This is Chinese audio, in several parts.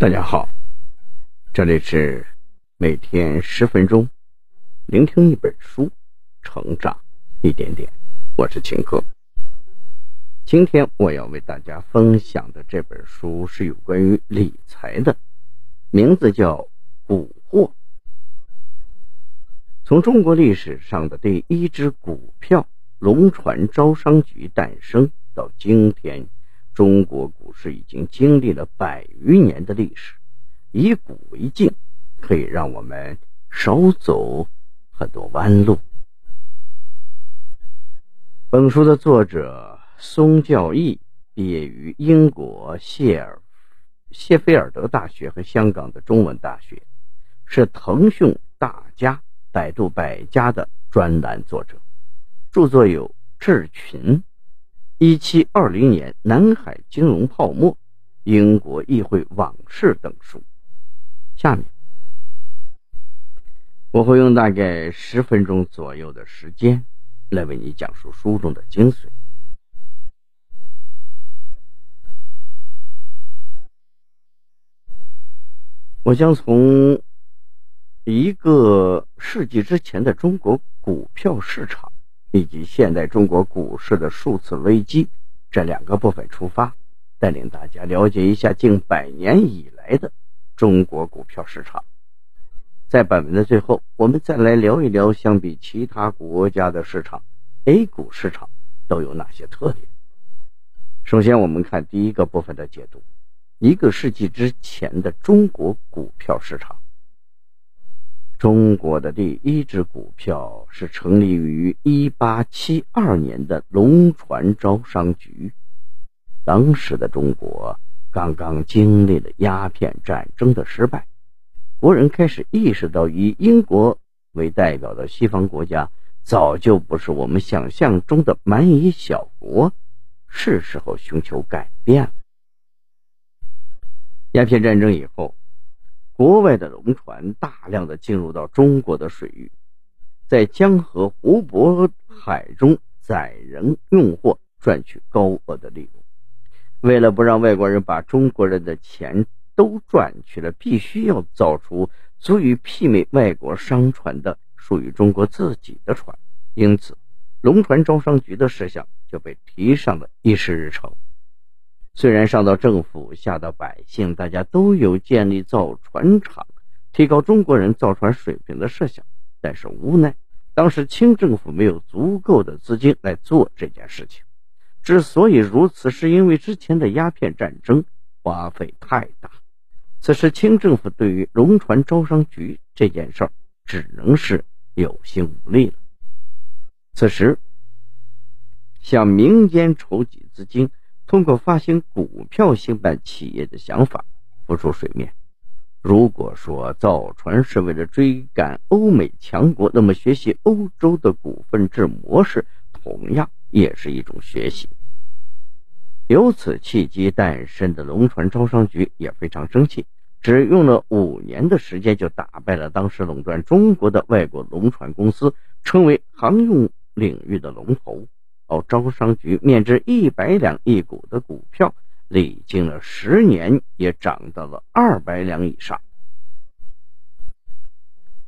大家好，这里是每天十分钟，聆听一本书，成长一点点。我是秦哥。今天我要为大家分享的这本书是有关于理财的，名字叫《股货》。从中国历史上的第一只股票龙船招商局诞生到今天。中国股市已经经历了百余年的历史，以古为镜，可以让我们少走很多弯路。本书的作者松教义毕业于英国谢尔谢菲尔德大学和香港的中文大学，是腾讯大家、百度百家的专栏作者，著作有《智群》。一七二零年南海金融泡沫、英国议会往事等书。下面我会用大概十分钟左右的时间来为你讲述书中的精髓。我将从一个世纪之前的中国股票市场。以及现代中国股市的数次危机这两个部分出发，带领大家了解一下近百年以来的中国股票市场。在本文的最后，我们再来聊一聊，相比其他国家的市场，A 股市场都有哪些特点。首先，我们看第一个部分的解读：一个世纪之前的中国股票市场。中国的第一只股票是成立于一八七二年的龙船招商局。当时的中国刚刚经历了鸦片战争的失败，国人开始意识到，以英国为代表的西方国家早就不是我们想象中的蛮夷小国，是时候寻求改变了。鸦片战争以后。国外的龙船大量的进入到中国的水域，在江河湖泊海中载人运货，赚取高额的利润。为了不让外国人把中国人的钱都赚去了，必须要造出足以媲美外国商船的属于中国自己的船。因此，龙船招商局的事项就被提上了议事日程。虽然上到政府，下到百姓，大家都有建立造船厂、提高中国人造船水平的设想，但是无奈当时清政府没有足够的资金来做这件事情。之所以如此，是因为之前的鸦片战争花费太大。此时清政府对于龙船招商局这件事儿，只能是有心无力了。此时向民间筹集资金。通过发行股票兴办企业的想法浮出水面。如果说造船是为了追赶欧美强国，那么学习欧洲的股份制模式同样也是一种学习。由此契机诞生的龙船招商局也非常生气，只用了五年的时间就打败了当时垄断中国的外国龙船公司，成为航运领域的龙头。到，招商局面值一百两一股的股票，历经了十年，也涨到了二百两以上。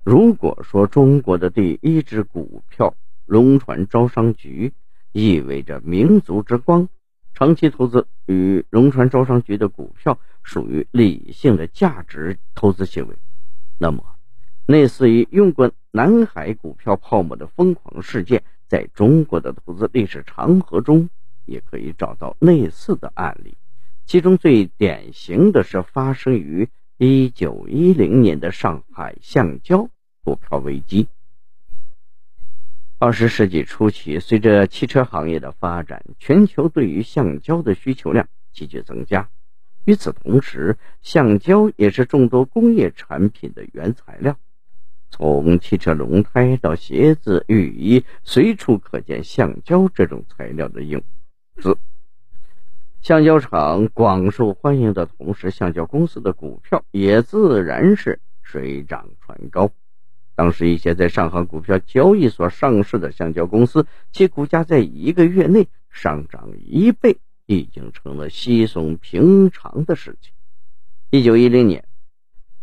如果说中国的第一只股票龙船招商局意味着民族之光，长期投资与龙船招商局的股票属于理性的价值投资行为，那么类似于用过南海股票泡沫的疯狂事件。在中国的投资历史长河中，也可以找到类似的案例。其中最典型的是发生于一九一零年的上海橡胶股票危机。二十世纪初期，随着汽车行业的发展，全球对于橡胶的需求量急剧增加。与此同时，橡胶也是众多工业产品的原材料。从汽车轮胎到鞋子、雨衣，随处可见橡胶这种材料的影子。橡胶厂广受欢迎的同时，橡胶公司的股票也自然是水涨船高。当时一些在上海股票交易所上市的橡胶公司，其股价在一个月内上涨一倍，已经成了稀松平常的事情。一九一零年，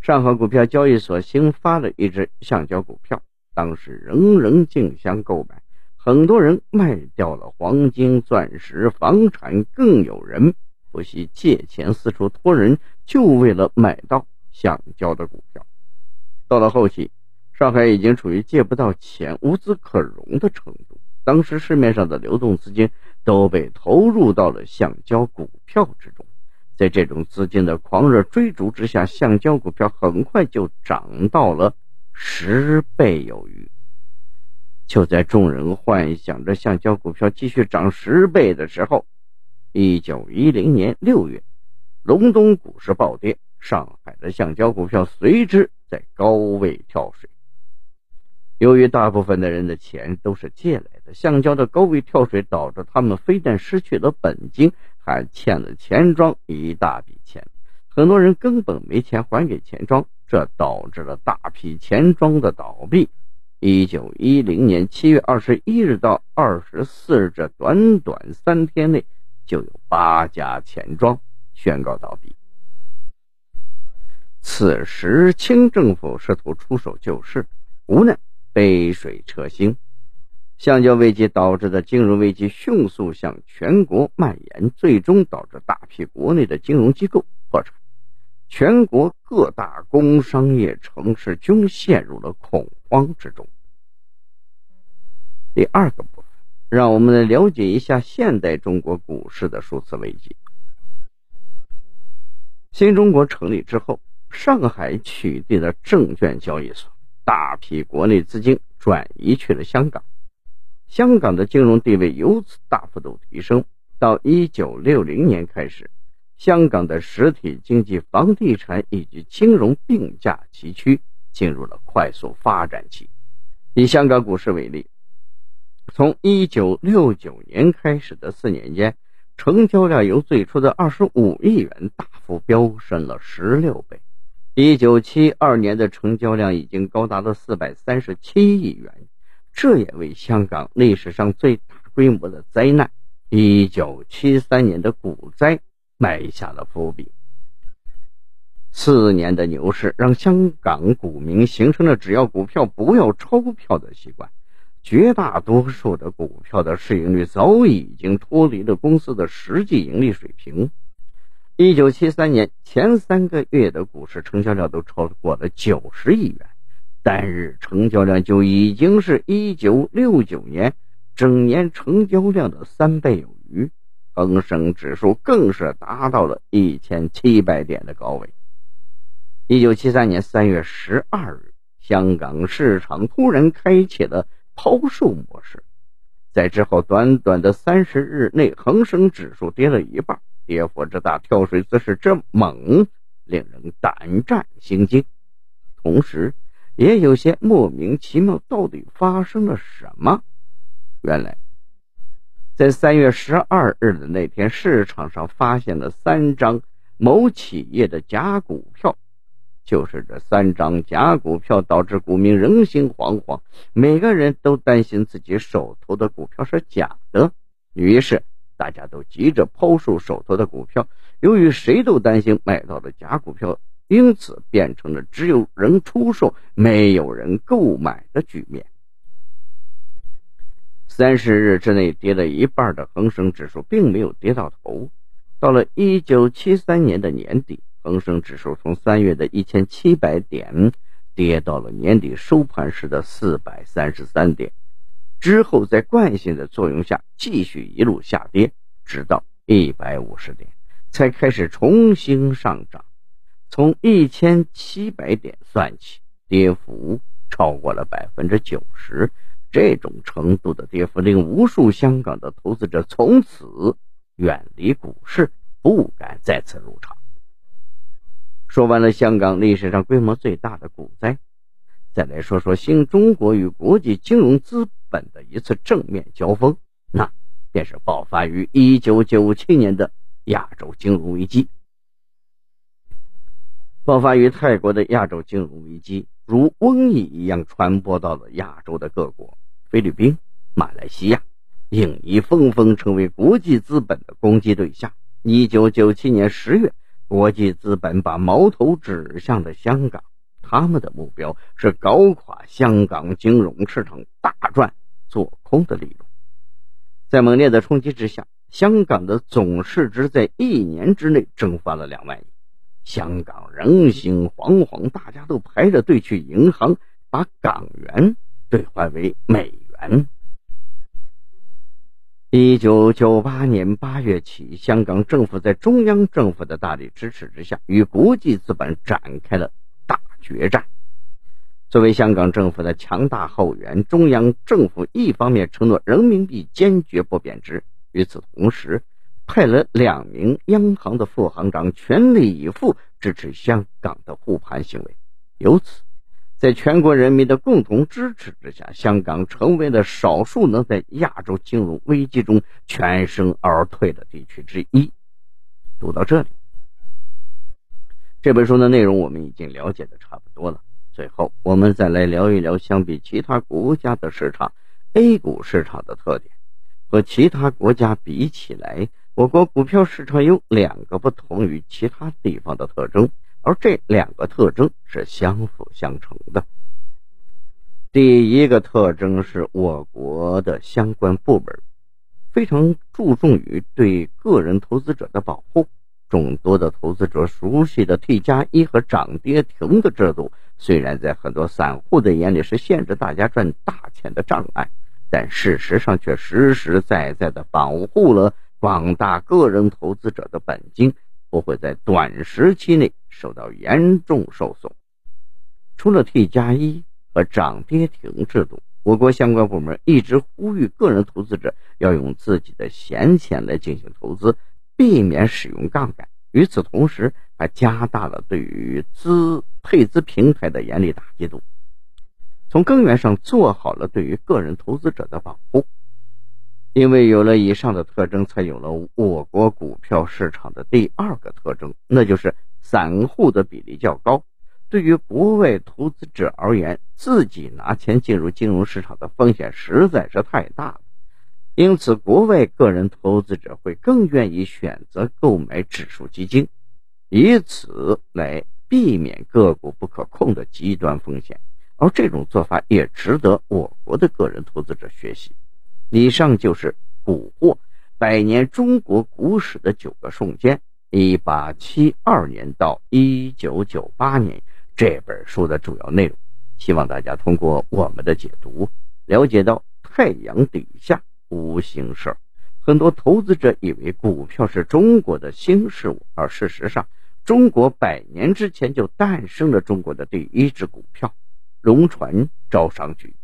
上海股票交易所新发了一只橡胶股票，当时人人竞相购买，很多人卖掉了黄金、钻石、房产，更有人不惜借钱四处托人，就为了买到橡胶的股票。到了后期，上海已经处于借不到钱、无资可融的程度。当时市面上的流动资金都被投入到了橡胶股票之中，在这种资金的狂热追逐之下，橡胶股票很快就涨到了十倍有余。就在众人幻想着橡胶股票继续涨十倍的时候，一九一零年六月，隆冬股市暴跌，上海的橡胶股票随之在高位跳水。由于大部分的人的钱都是借来的，橡胶的高位跳水导致他们非但失去了本金，还欠了钱庄一大笔钱。很多人根本没钱还给钱庄，这导致了大批钱庄的倒闭。一九一零年七月二十一日到二十四日这短短三天内，就有八家钱庄宣告倒闭。此时，清政府试图出手救市，无奈。杯水车薪，橡胶危机导致的金融危机迅速向全国蔓延，最终导致大批国内的金融机构破产，全国各大工商业城市均陷入了恐慌之中。第二个部分，让我们来了解一下现代中国股市的数次危机。新中国成立之后，上海取缔了证券交易所。大批国内资金转移去了香港，香港的金融地位由此大幅度提升。到一九六零年开始，香港的实体经济、房地产以及金融并驾齐驱，进入了快速发展期。以香港股市为例，从一九六九年开始的四年间，成交量由最初的二十五亿元大幅飙升了十六倍。一九七二年的成交量已经高达了四百三十七亿元，这也为香港历史上最大规模的灾难——一九七三年的股灾埋下了伏笔。四年的牛市让香港股民形成了只要股票不要钞票的习惯，绝大多数的股票的市盈率早已经脱离了公司的实际盈利水平。一九七三年前三个月的股市成交量都超过了九十亿元，单日成交量就已经是一九六九年整年成交量的三倍有余。恒生指数更是达到了一千七百点的高位。一九七三年三月十二日，香港市场突然开启了抛售模式，在之后短短的三十日内，恒生指数跌了一半。跌幅之大，跳水姿势之猛，令人胆战心惊。同时，也有些莫名其妙，到底发生了什么？原来，在三月十二日的那天，市场上发现了三张某企业的假股票。就是这三张假股票，导致股民人心惶惶，每个人都担心自己手头的股票是假的。于是。大家都急着抛售手头的股票，由于谁都担心买到了假股票，因此变成了只有人出售，没有人购买的局面。三十日之内跌了一半的恒生指数并没有跌到头。到了一九七三年的年底，恒生指数从三月的一千七百点跌到了年底收盘时的四百三十三点。之后，在惯性的作用下，继续一路下跌，直到一百五十点，才开始重新上涨。从一千七百点算起，跌幅超过了百分之九十。这种程度的跌幅，令无数香港的投资者从此远离股市，不敢再次入场。说完了香港历史上规模最大的股灾，再来说说新中国与国际金融资。本的一次正面交锋，那便是爆发于一九九七年的亚洲金融危机。爆发于泰国的亚洲金融危机，如瘟疫一样传播到了亚洲的各国，菲律宾、马来西亚、印尼纷纷成为国际资本的攻击对象。一九九七年十月，国际资本把矛头指向了香港，他们的目标是搞垮香港金融市场，大赚做空的利润。在猛烈的冲击之下，香港的总市值在一年之内蒸发了两万亿。香港人心惶惶，大家都排着队去银行把港元兑换为美元。一九九八年八月起，香港政府在中央政府的大力支持之下，与国际资本展开了大决战。作为香港政府的强大后援，中央政府一方面承诺人民币坚决不贬值，与此同时。派了两名央行的副行长，全力以赴支持香港的护盘行为。由此，在全国人民的共同支持之下，香港成为了少数能在亚洲金融危机中全身而退的地区之一。读到这里，这本书的内容我们已经了解的差不多了。最后，我们再来聊一聊，相比其他国家的市场，A 股市场的特点和其他国家比起来。我国股票市场有两个不同于其他地方的特征，而这两个特征是相辅相成的。第一个特征是我国的相关部门非常注重于对个人投资者的保护，众多的投资者熟悉的 T 加一和涨跌停的制度，虽然在很多散户的眼里是限制大家赚大钱的障碍，但事实上却实实在在的保护了。广大个人投资者的本金不会在短时期内受到严重受损。除了 T 加一和涨跌停制度，我国相关部门一直呼吁个人投资者要用自己的闲钱来进行投资，避免使用杠杆。与此同时，还加大了对于资配资平台的严厉打击度，从根源上做好了对于个人投资者的保护。因为有了以上的特征，才有了我国股票市场的第二个特征，那就是散户的比例较高。对于国外投资者而言，自己拿钱进入金融市场的风险实在是太大了，因此国外个人投资者会更愿意选择购买指数基金，以此来避免个股不可控的极端风险。而这种做法也值得我国的个人投资者学习。以上就是《古货百年中国股史的九个瞬间》（一八七二年到一九九八年）这本书的主要内容。希望大家通过我们的解读，了解到太阳底下无新事。很多投资者以为股票是中国的新事物，而事实上，中国百年之前就诞生了中国的第一只股票——龙船招商局。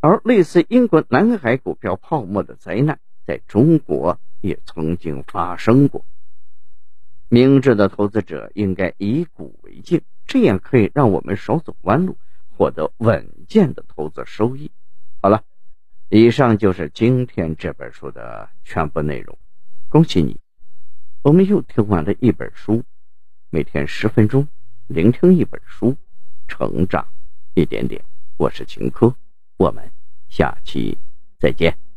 而类似英国南海股票泡沫的灾难，在中国也曾经发生过。明智的投资者应该以股为镜，这样可以让我们少走弯路，获得稳健的投资收益。好了，以上就是今天这本书的全部内容。恭喜你，我们又听完了一本书。每天十分钟，聆听一本书，成长一点点。我是秦科。我们下期再见。